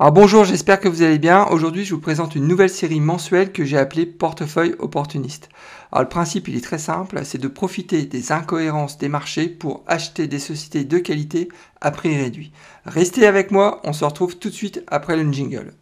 Alors bonjour, j'espère que vous allez bien. Aujourd'hui, je vous présente une nouvelle série mensuelle que j'ai appelée Portefeuille opportuniste. Alors le principe, il est très simple, c'est de profiter des incohérences des marchés pour acheter des sociétés de qualité à prix réduit. Restez avec moi, on se retrouve tout de suite après le jingle.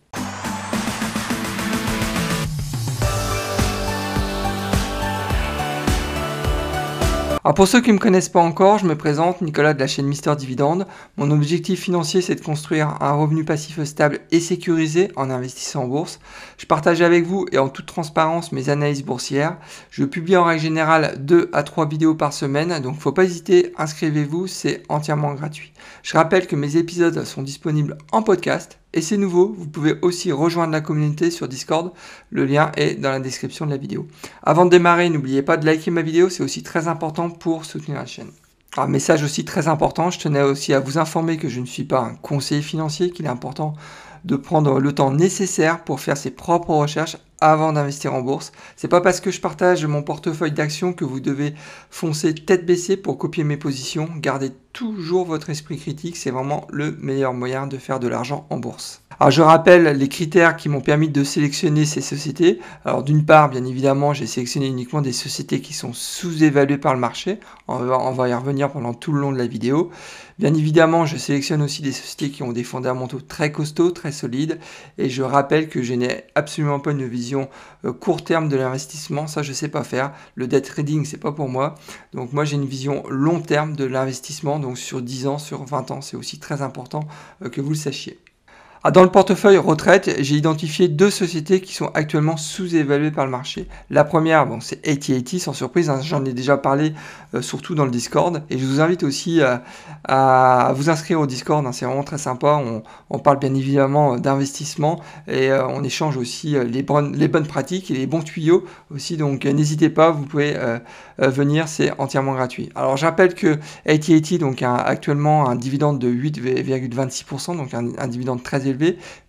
Alors pour ceux qui ne me connaissent pas encore, je me présente Nicolas de la chaîne Mister Dividende. Mon objectif financier c'est de construire un revenu passif stable et sécurisé en investissant en bourse. Je partage avec vous et en toute transparence mes analyses boursières. Je publie en règle générale 2 à 3 vidéos par semaine, donc faut pas hésiter, inscrivez-vous, c'est entièrement gratuit. Je rappelle que mes épisodes sont disponibles en podcast et c'est nouveau, vous pouvez aussi rejoindre la communauté sur Discord, le lien est dans la description de la vidéo. Avant de démarrer, n'oubliez pas de liker ma vidéo, c'est aussi très important pour soutenir la chaîne. Un message aussi très important, je tenais aussi à vous informer que je ne suis pas un conseiller financier, qu'il est important de prendre le temps nécessaire pour faire ses propres recherches avant d'investir en bourse. C'est pas parce que je partage mon portefeuille d'actions que vous devez foncer tête baissée pour copier mes positions. Gardez toujours votre esprit critique, c'est vraiment le meilleur moyen de faire de l'argent en bourse. Alors je rappelle les critères qui m'ont permis de sélectionner ces sociétés. Alors d'une part, bien évidemment, j'ai sélectionné uniquement des sociétés qui sont sous-évaluées par le marché. On va, y revenir pendant tout le long de la vidéo. Bien évidemment, je sélectionne aussi des sociétés qui ont des fondamentaux très costauds, très solides. Et je rappelle que je n'ai absolument pas une vision euh, court terme de l'investissement. Ça, je sais pas faire. Le debt trading, c'est pas pour moi. Donc moi, j'ai une vision long terme de l'investissement. Donc sur 10 ans, sur 20 ans, c'est aussi très important euh, que vous le sachiez. Ah, dans le portefeuille retraite, j'ai identifié deux sociétés qui sont actuellement sous-évaluées par le marché. La première, bon, c'est AT&T, sans surprise, hein, j'en ai déjà parlé euh, surtout dans le Discord. Et je vous invite aussi à, vous inscrire au Discord, hein, c'est vraiment très sympa. On, parle bien évidemment d'investissement et euh, on échange aussi euh, les, bonnes, pratiques et les bons tuyaux aussi. Donc n'hésitez pas, vous pouvez venir, c'est entièrement gratuit. Alors j'appelle que AT&T donc a actuellement un dividende de 8,26%, donc un, un dividende très élevé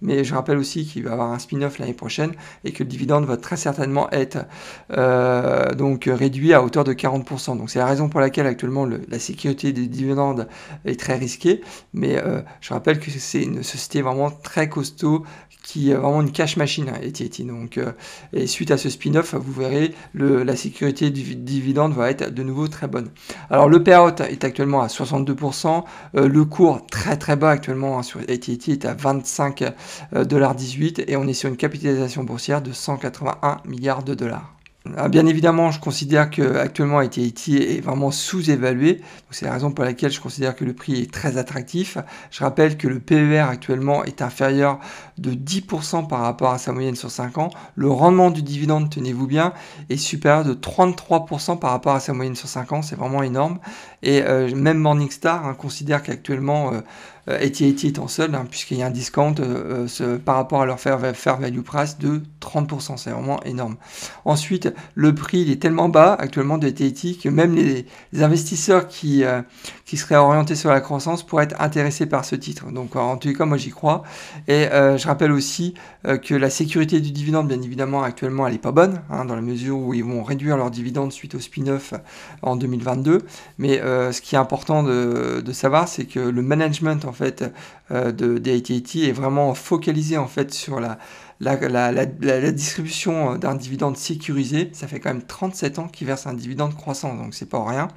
mais je rappelle aussi qu'il va avoir un spin-off l'année prochaine et que le dividende va très certainement être euh, donc réduit à hauteur de 40%. Donc c'est la raison pour laquelle actuellement la sécurité des dividendes est très risquée, mais euh, je rappelle que c'est une société vraiment très costaud qui est vraiment une cash machine, hein, et Donc, euh, et suite à ce spin-off, vous verrez, le, la sécurité du dividende va être de nouveau très bonne. Alors, le payout est actuellement à 62%, le cours très très bas actuellement hein, sur AT&T est à 25%. 5,18$ euh, et on est sur une capitalisation boursière de 181 milliards de dollars. Ah, bien évidemment, je considère que actuellement AT&T est vraiment sous-évalué. C'est la raison pour laquelle je considère que le prix est très attractif. Je rappelle que le PER actuellement est inférieur de 10% par rapport à sa moyenne sur 5 ans. Le rendement du dividende, tenez-vous bien, est supérieur de 33% par rapport à sa moyenne sur 5 ans. C'est vraiment énorme. Et euh, même Morningstar hein, considère qu'actuellement euh, AT&T étant seul, puisqu'il y a un discount euh, euh, par rapport à leur fair, value price de 30%. C'est vraiment énorme. Ensuite, le prix est tellement bas actuellement de AT&T que même les, investisseurs qui, euh, qui seraient orientés sur la croissance pourraient être intéressés par ce titre. Donc en les cas, moi j'y crois. Et je rappelle aussi que la sécurité du dividende, bien évidemment, actuellement, elle n'est pas bonne, hein, dans la mesure où ils vont réduire leur dividende suite au spin-off en 2022. Mais ce qui est important de, de savoir, c'est que le management en fait euh, de, des AT&T est vraiment focalisé en fait sur la, la, distribution d'un dividende sécurisé, ça fait quand même 37 ans qu'ils versent un dividende croissant, donc c'est pas rien.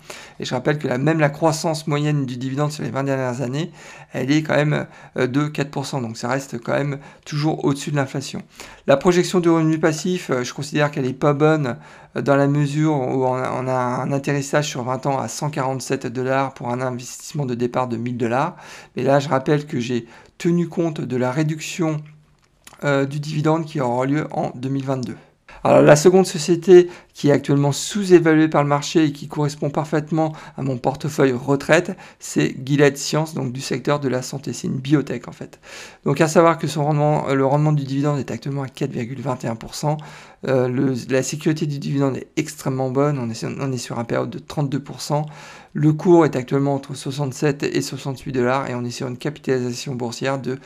Et je rappelle que même la croissance moyenne du dividende sur les 20 dernières années, elle est quand même euh, de 4%, donc ça reste quand même toujours au-dessus de l'inflation. La projection de revenu passif, euh, je considère qu'elle est pas bonne euh, dans la mesure où on a, un atterrissage sur 20 ans à 147 dollars pour un investissement de départ de 1000 dollars. Mais là, je rappelle que j'ai tenu compte de la réduction euh, du dividende qui aura lieu en 2022. Alors la seconde société qui est actuellement sous-évaluée par le marché et qui correspond parfaitement à mon portefeuille retraite, c'est Gilead Science, donc du secteur de la santé. C'est une biotech en fait. Donc à savoir que rendement, le rendement du dividende est actuellement à 4,21%. Euh, la sécurité du dividende est extrêmement bonne, on est, sur, on est sur un période de 32%. Le cours est actuellement entre 67 et 68 dollars et on est sur une capitalisation boursière de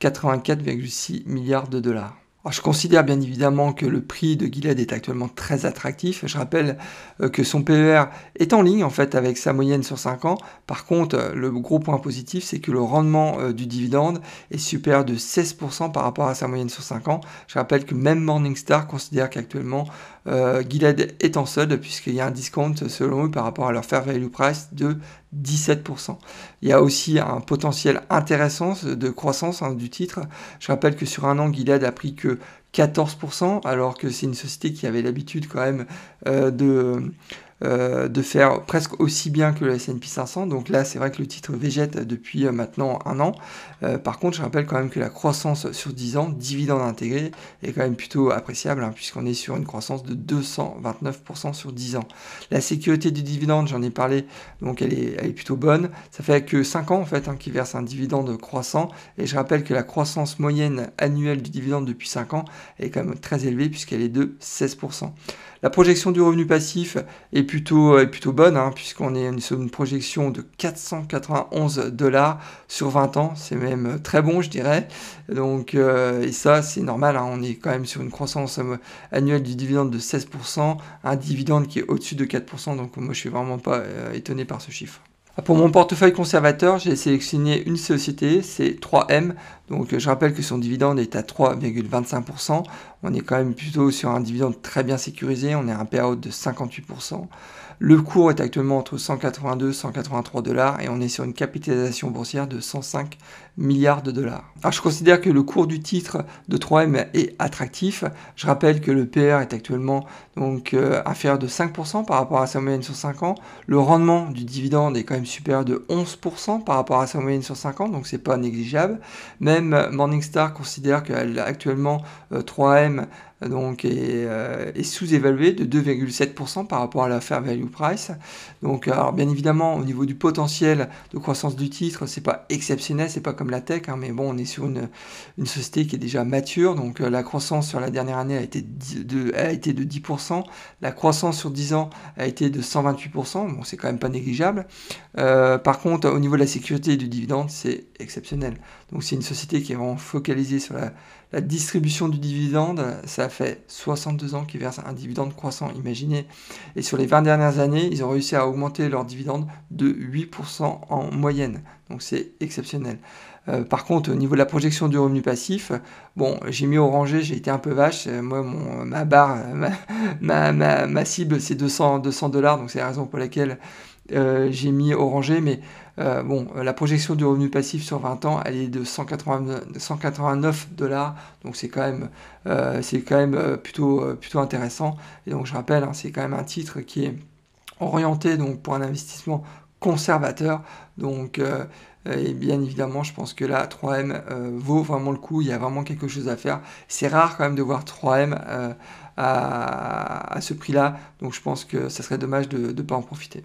84,6 milliards de dollars. je considère bien évidemment que le prix de Gilead est actuellement très attractif. Je rappelle euh, que son PER est en ligne en fait avec sa moyenne sur 5 ans. Par contre, euh, le gros point positif, c'est que le rendement euh, du dividende est supérieur de 16% par rapport à sa moyenne sur 5 ans. Je rappelle que même Morningstar considère qu'actuellement Gilead est en solde puisqu'il y a un discount selon eux par rapport à leur fair value price de 17%. Il y a aussi un potentiel intéressant de croissance hein, du titre. Je rappelle que sur un an, Gilead a pris que 14%, alors que c'est une société qui avait l'habitude quand même euh, de euh, de faire presque aussi bien que le S&P 500. Donc là, c'est vrai que le titre végète depuis euh, maintenant un an. Euh, par contre, je rappelle quand même que la croissance sur 10 ans, dividende intégré, est quand même plutôt appréciable, hein, puisqu'on est sur une croissance de 229% sur 10 ans. La sécurité du dividende, j'en ai parlé, donc elle est, plutôt bonne. Ça fait que 5 ans en fait hein, qui verse un dividende croissant. Et je rappelle que la croissance moyenne annuelle du dividende depuis 5 ans est quand même très élevée, puisqu'elle est de 16%. La projection du revenu passif est plutôt, bonne, hein, puisqu'on est sur une projection de 491 dollars sur 20 ans. C'est même très bon, je dirais. Donc, euh, et ça, c'est normal. Hein, on est quand même sur une croissance euh, annuelle du dividende de 16%, un dividende qui est au-dessus de 4%. Donc, moi, je suis vraiment pas euh, étonné par ce chiffre. Pour mon portefeuille conservateur, j'ai sélectionné une société, c'est 3M. Donc je rappelle que son dividende est à 3,25%. On est quand même plutôt sur un dividende très bien sécurisé, on est à un payout de 58%. Le cours est actuellement entre 182 et 183 dollars et on est sur une capitalisation boursière de 105 milliards de dollars. Alors je considère que le cours du titre de 3M est attractif. Je rappelle que le PR est actuellement donc euh, inférieur de 5% par rapport à sa moyenne sur 5 ans. Le rendement du dividende est quand même supérieur de 11% par rapport à sa moyenne sur 5 ans, donc c'est pas négligeable. Même Morningstar considère qu'actuellement 3M donc euh, est, sous-évalué de 2,7% par rapport à la fair value price. Donc alors bien évidemment au niveau du potentiel de croissance du titre, c'est pas exceptionnel, c'est pas comme la tech, hein, mais bon on est sur une, société qui est déjà mature, donc euh, la croissance sur la dernière année a été de, a été de 10%, la croissance sur 10 ans a été de 128%, bon c'est quand même pas négligeable. Euh, par contre au niveau de la sécurité du dividende, c'est exceptionnel. Donc c'est une société qui est vraiment focalisée sur la la distribution du dividende, ça fait 62 ans qu'ils versent un dividende croissant, imaginez. Et sur les 20 dernières années, ils ont réussi à augmenter leur dividende de 8% en moyenne. Donc c'est exceptionnel. Euh, par contre, au niveau de la projection du revenu passif, bon, j'ai mis orangé, j'ai été un peu vache. Euh, moi, mon, ma barre, ma, ma, cible, c'est 200 dollars, donc c'est la raison pour laquelle euh, j'ai mis orangé, mais euh, bon, euh, la projection du revenu passif sur 20 ans, elle est de 189 dollars, donc c'est quand même, c'est quand même plutôt, plutôt intéressant. Et donc je rappelle, hein, c'est quand même un titre qui est orienté donc pour un investissement conservateur. Donc et bien évidemment, je pense que là, 3M vaut vraiment le coup. Il y a vraiment quelque chose à faire. C'est rare quand même de voir 3M à, à, ce prix-là. Donc je pense que ça serait dommage de ne pas en profiter.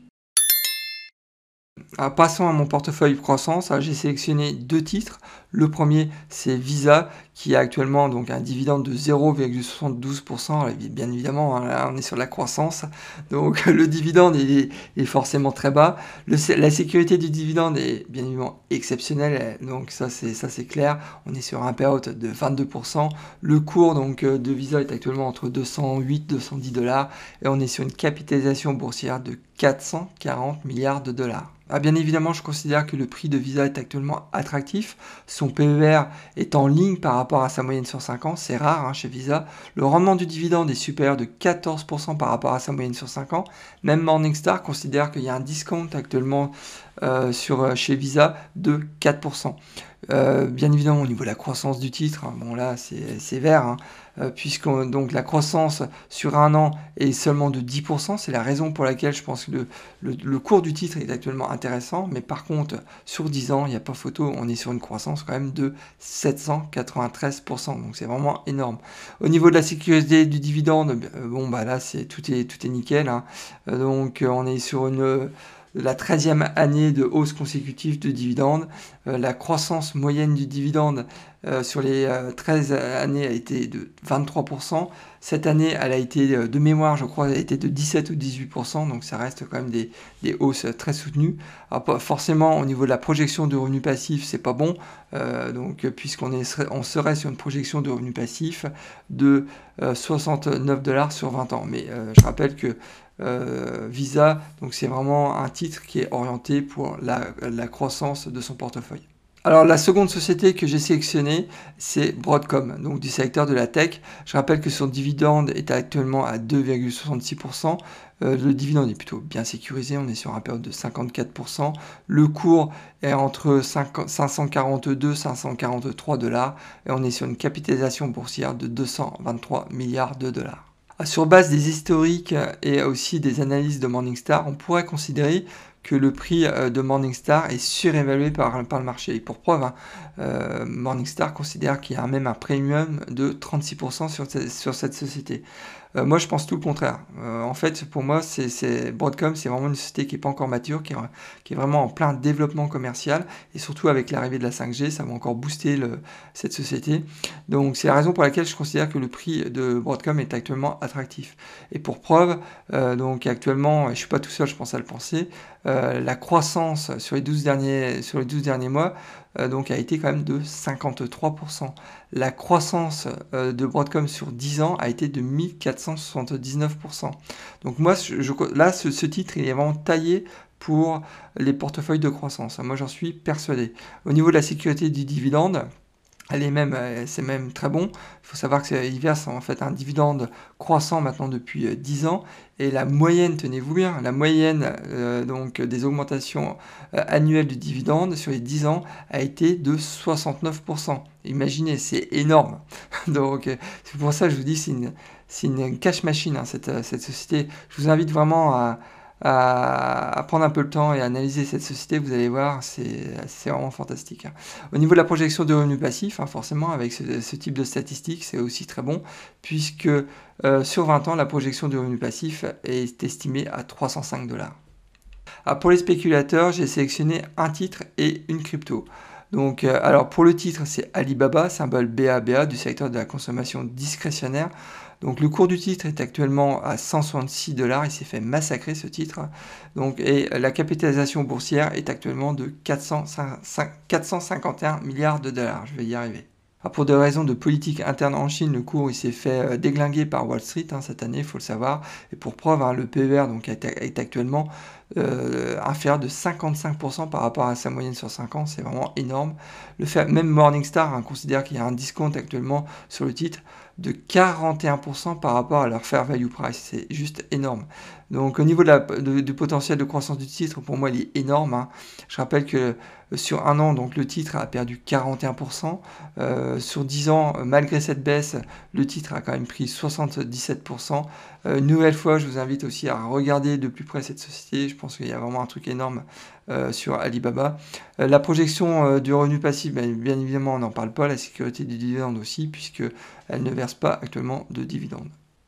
Alors, passons à mon portefeuille croissance. J'ai sélectionné deux titres. Le premier, c'est Visa, qui a actuellement donc un dividende de 0,72%. Bien évidemment, hein, on est sur la croissance. Donc le dividende est, forcément très bas. la sécurité du dividende est bien évidemment exceptionnelle. Donc ça, c'est ça c'est clair. On est sur un payout de 22%. Le cours donc de Visa est actuellement entre 208 et 210 dollars. Et on est sur une capitalisation boursière de 440 milliards de dollars. Ah, bien évidemment, je considère que le prix de Visa est actuellement attractif. Son PER est en ligne par rapport à sa moyenne sur 5 ans. C'est rare hein, chez Visa. Le rendement du dividende est supérieur de 14% par rapport à sa moyenne sur 5 ans. Même Morningstar considère qu'il y a un discount actuellement euh, euh, chez Visa de 4%. Euh, bien évidemment, au niveau de la croissance du titre, hein, bon là c'est vert, hein, puisque donc la croissance sur un an est seulement de 10%. C'est la raison pour laquelle je pense que le, cours du titre est actuellement intéressant. Mais par contre, sur 10 ans, il n'y a pas photo, on est sur une croissance quand même de 793%. Donc c'est vraiment énorme. Au niveau de la sécurité du dividende, bon bah là c'est tout est tout est nickel. Hein. donc on est sur une la 13e année de hausse consécutive de dividendes. Euh, la croissance moyenne du dividende euh, sur les 13 euh, années a été de 23%. Cette année, elle a été de mémoire, je crois, elle a été de 17 ou 18%, donc ça reste quand même des, hausses très soutenues. Forcément, au niveau de la projection de revenus passifs, c'est pas bon, donc puisqu'on on serait sur une projection de revenus passifs de 69 dollars sur 20 ans. Mais je rappelle que euh, Visa. Donc c'est vraiment un titre qui est orienté pour la, croissance de son portefeuille. Alors la seconde société que j'ai sélectionnée, c'est Broadcom, donc du secteur de la tech. Je rappelle que son dividende est actuellement à 2,66%. Euh, le dividende est plutôt bien sécurisé, on est sur un période de 54%. Le cours est entre 542 543 dollars et on est sur une capitalisation boursière de 223 milliards de dollars. Sur base des historiques et aussi des analyses de Morningstar, on pourrait considérer que le prix euh, de Morningstar est surévalué par, le marché. Et pour preuve, hein, euh, Morningstar considère qu'il y a même un premium de 36% sur, sur cette société. Euh, moi, je pense tout le contraire. Euh, en fait, pour moi, c'est Broadcom, c'est vraiment une société qui n'est pas encore mature, qui est, vraiment en plein développement commercial, et surtout avec l'arrivée de la 5G, ça va encore booster cette société. Donc, c'est la raison pour laquelle je considère que le prix de Broadcom est actuellement attractif. Et pour preuve, euh, donc actuellement, je suis pas tout seul, je pense à le penser, la croissance sur les 12 derniers, sur les 12 derniers mois donc a été quand même de 53% la croissance euh, de Broadcom sur 10 ans a été de 1479%. Donc moi, là, ce, ce, titre, il est vraiment taillé pour les portefeuilles de croissance. Moi, j'en suis persuadé. Au niveau de la sécurité du dividende, elle même, euh, c'est même très bon. Il faut savoir qu'il verse en fait un dividende croissant maintenant depuis 10 euh, ans. Et la moyenne, tenez-vous bien, la moyenne euh, donc des augmentations annuelles du dividende sur les 10 ans a été de 69%. Imaginez, c'est énorme. donc c'est pour ça que je vous dis, c'est une, une cash machine, hein, cette société. Je vous invite vraiment à à, prendre un peu le temps et à analyser cette société, vous allez voir, c'est vraiment fantastique. Hein. Au niveau de la projection de revenus passifs, hein, forcément, avec ce, type de statistiques, c'est aussi très bon, puisque euh, sur 20 ans, la projection de revenus passifs est estimée à 305 dollars. Pour les spéculateurs, j'ai sélectionné un titre et une crypto. Donc, euh, alors pour le titre, c'est Alibaba, symbole BABA du secteur de la consommation discrétionnaire. Donc le cours du titre est actuellement à 166 dollars, il s'est fait massacrer ce titre. Donc, et la capitalisation boursière est actuellement de 451 milliards de dollars. Je vais y arriver. Ah, pour des raisons de politique interne en Chine, le cours s'est fait euh, déglinguer par Wall Street hein, cette année, il faut le savoir. Et pour preuve, hein, le PER donc, est, actuellement inférieur de 55% par rapport à sa moyenne sur 5 ans, c'est vraiment énorme. Le fait, même Morningstar hein, considère qu'il y a un discount actuellement sur le titre de 41% par rapport à leur fair value price. C'est juste énorme. Donc au niveau du potentiel de croissance du titre, pour moi, il est énorme. Je rappelle que sur un an, donc le titre a perdu 41%. Euh, sur 10 ans, malgré cette baisse, le titre a quand même pris 77%. Euh, nouvelle fois, je vous invite aussi à regarder de plus près cette société. Je pense qu'il y a vraiment un truc énorme euh, sur Alibaba. Euh, la projection euh, du revenu passif, ben, bien, évidemment, on n'en parle pas. La sécurité du dividende aussi, puisque elle ne verse pas actuellement de dividende.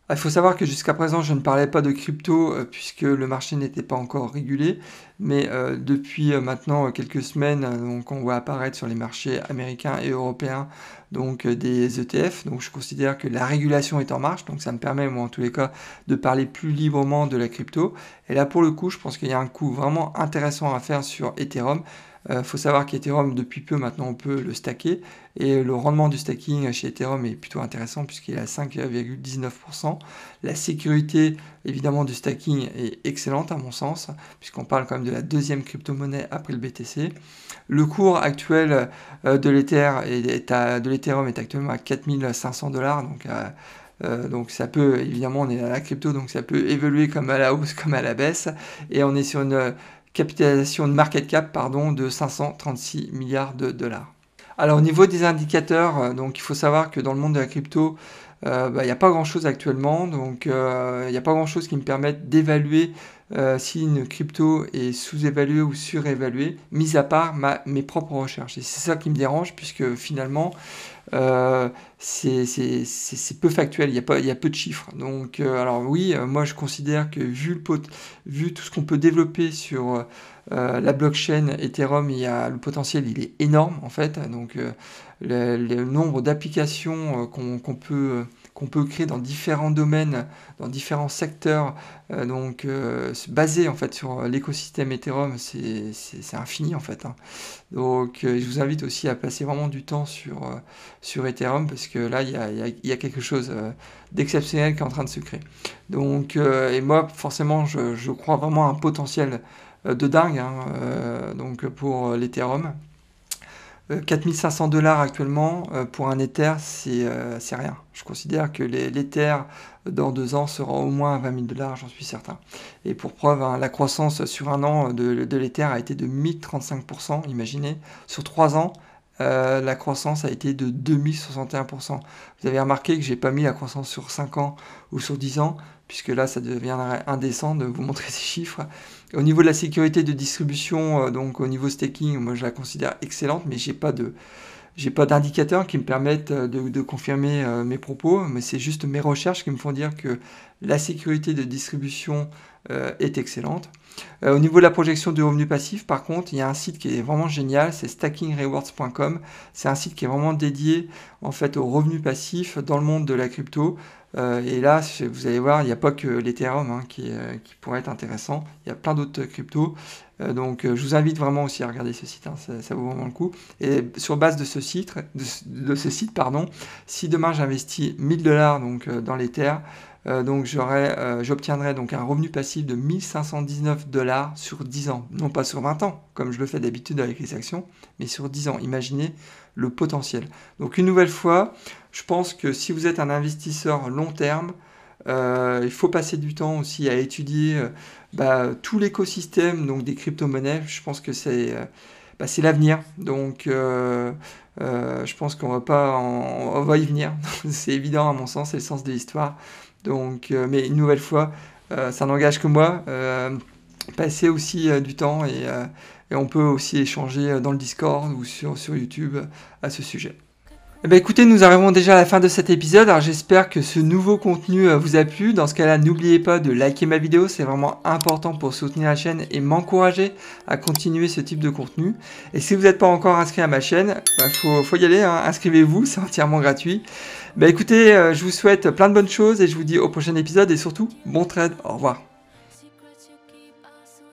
Il faut savoir que jusqu'à présent, je ne parlais pas de crypto euh, puisque le marché n'était pas encore régulé, mais euh, depuis euh, maintenant quelques semaines, on voit apparaître sur les marchés américains et européens donc des ETF. Donc je considère que la régulation est en marche, donc ça me permet moi en tous les cas de parler plus librement de la crypto. Et là pour le coup, je pense qu'il y a un coup vraiment intéressant à faire sur Ethereum. Il faut savoir qu'Ethereum, depuis peu maintenant, on peut le stacker. Et le rendement du stacking chez Ethereum est plutôt intéressant puisqu'il est à 5,19%. La sécurité évidemment du stacking est excellente à mon sens puisqu'on parle quand même de la deuxième crypto-monnaie après le BTC. Le cours actuel euh, de l'Ethereum est, actuellement à 4500 dollars. Donc, euh, euh, donc ça peut, évidemment, on est à la crypto, donc ça peut évoluer comme à la hausse, comme à la baisse. Et on est sur une capitalisation de market cap pardon, de 536 milliards de dollars. Alors au niveau des indicateurs, euh, donc il faut savoir que dans le monde de la crypto, euh, bah, il n'y a pas grand chose actuellement, donc euh, il n'y a pas grand chose qui me permette d'évaluer si une crypto est sous-évaluée ou surévaluée, mis à part ma, mes propres recherches. Et c'est ça qui me dérange, puisque finalement, euh, c'est peu factuel, il y, a pas, y a peu de chiffres. Donc, euh, alors oui, euh, moi je considère que vu, le vu tout ce qu'on peut développer sur la blockchain Ethereum, il y a, le potentiel il est énorme en fait. Donc, le, nombre d'applications qu'on peut qu'on peut créer dans différents domaines, dans différents secteurs, euh, donc euh, en fait sur l'écosystème Ethereum, c'est infini en fait. Hein. Donc euh, je vous invite aussi à passer vraiment du temps sur, sur Ethereum parce que là il y a, quelque chose d'exceptionnel qui est en train de se créer. Donc et moi forcément je, je, crois vraiment à un potentiel de dingue hein, donc pour l'Ethereum. 4500 euh, dollars actuellement euh, pour un Ether, euh, c'est rien. Je considère que l'Ether dans deux ans sera au moins à 20 000 dollars, j'en suis certain. Et pour preuve, hein, la croissance sur un an de, de l'Ether a été de 1035%, imaginez. Sur trois ans, la croissance a été de 2061%. Vous avez remarqué que j'ai pas mis la croissance sur 5 ans ou sur 10 ans, puisque là, ça deviendrait indécent de vous montrer ces chiffres. Au niveau de la sécurité de distribution, euh, donc au niveau staking, moi je la considère excellente, mais j'ai pas de pas d'indicateurs qui me permettent euh, de, confirmer euh, mes propos, mais c'est juste mes recherches qui me font dire que la sécurité de distribution est excellente. au niveau de la projection du revenu passif, par contre, il y a un site qui est vraiment génial, c'est stackingrewards.com. C'est un site qui est vraiment dédié en fait au revenu passif dans le monde de la crypto. Euh, et là, vous allez voir, il n'y a pas que l'Ethereum hein, euh, qui, pourrait être intéressant. Il y a plein d'autres cryptos. Euh, donc, je vous invite vraiment aussi à regarder ce site. Hein, ça, vaut vraiment le coup. Et sur base de ce site, de, ce site pardon, si demain j'investis 1000 dollars donc dans l'Ether, donc j'obtiendrai donc un revenu passif de 1519 dollars sur 10 ans. Non pas sur 20 ans, comme je le fais d'habitude avec les actions, mais sur 10 ans. Imaginez le potentiel. Donc une nouvelle fois, je pense que si vous êtes un investisseur long terme, euh, il faut passer du temps aussi à étudier euh, bah, tout l'écosystème donc des crypto-monnaies. Je pense que c'est euh, bah, l'avenir. Donc je pense qu'on va pas on va y venir. c'est évident à mon sens, c'est le sens de l'histoire. Donc mais une nouvelle fois, ça n'engage que moi. passer aussi du temps et, on peut aussi échanger dans le Discord ou sur YouTube à ce sujet. Eh ben écoutez, nous arrivons déjà à la fin de cet épisode, alors j'espère que ce nouveau contenu euh, vous a plu. Dans ce cas-là, n'oubliez pas de liker ma vidéo, c'est vraiment important pour soutenir la chaîne et m'encourager à continuer ce type de contenu. Et si vous n'êtes pas encore inscrit à ma chaîne, bah, faut, y aller, hein. inscrivez-vous, c'est entièrement gratuit. Bah écoutez, euh, je vous souhaite plein de bonnes choses et je vous dis au prochain épisode et surtout, bon trade, au revoir.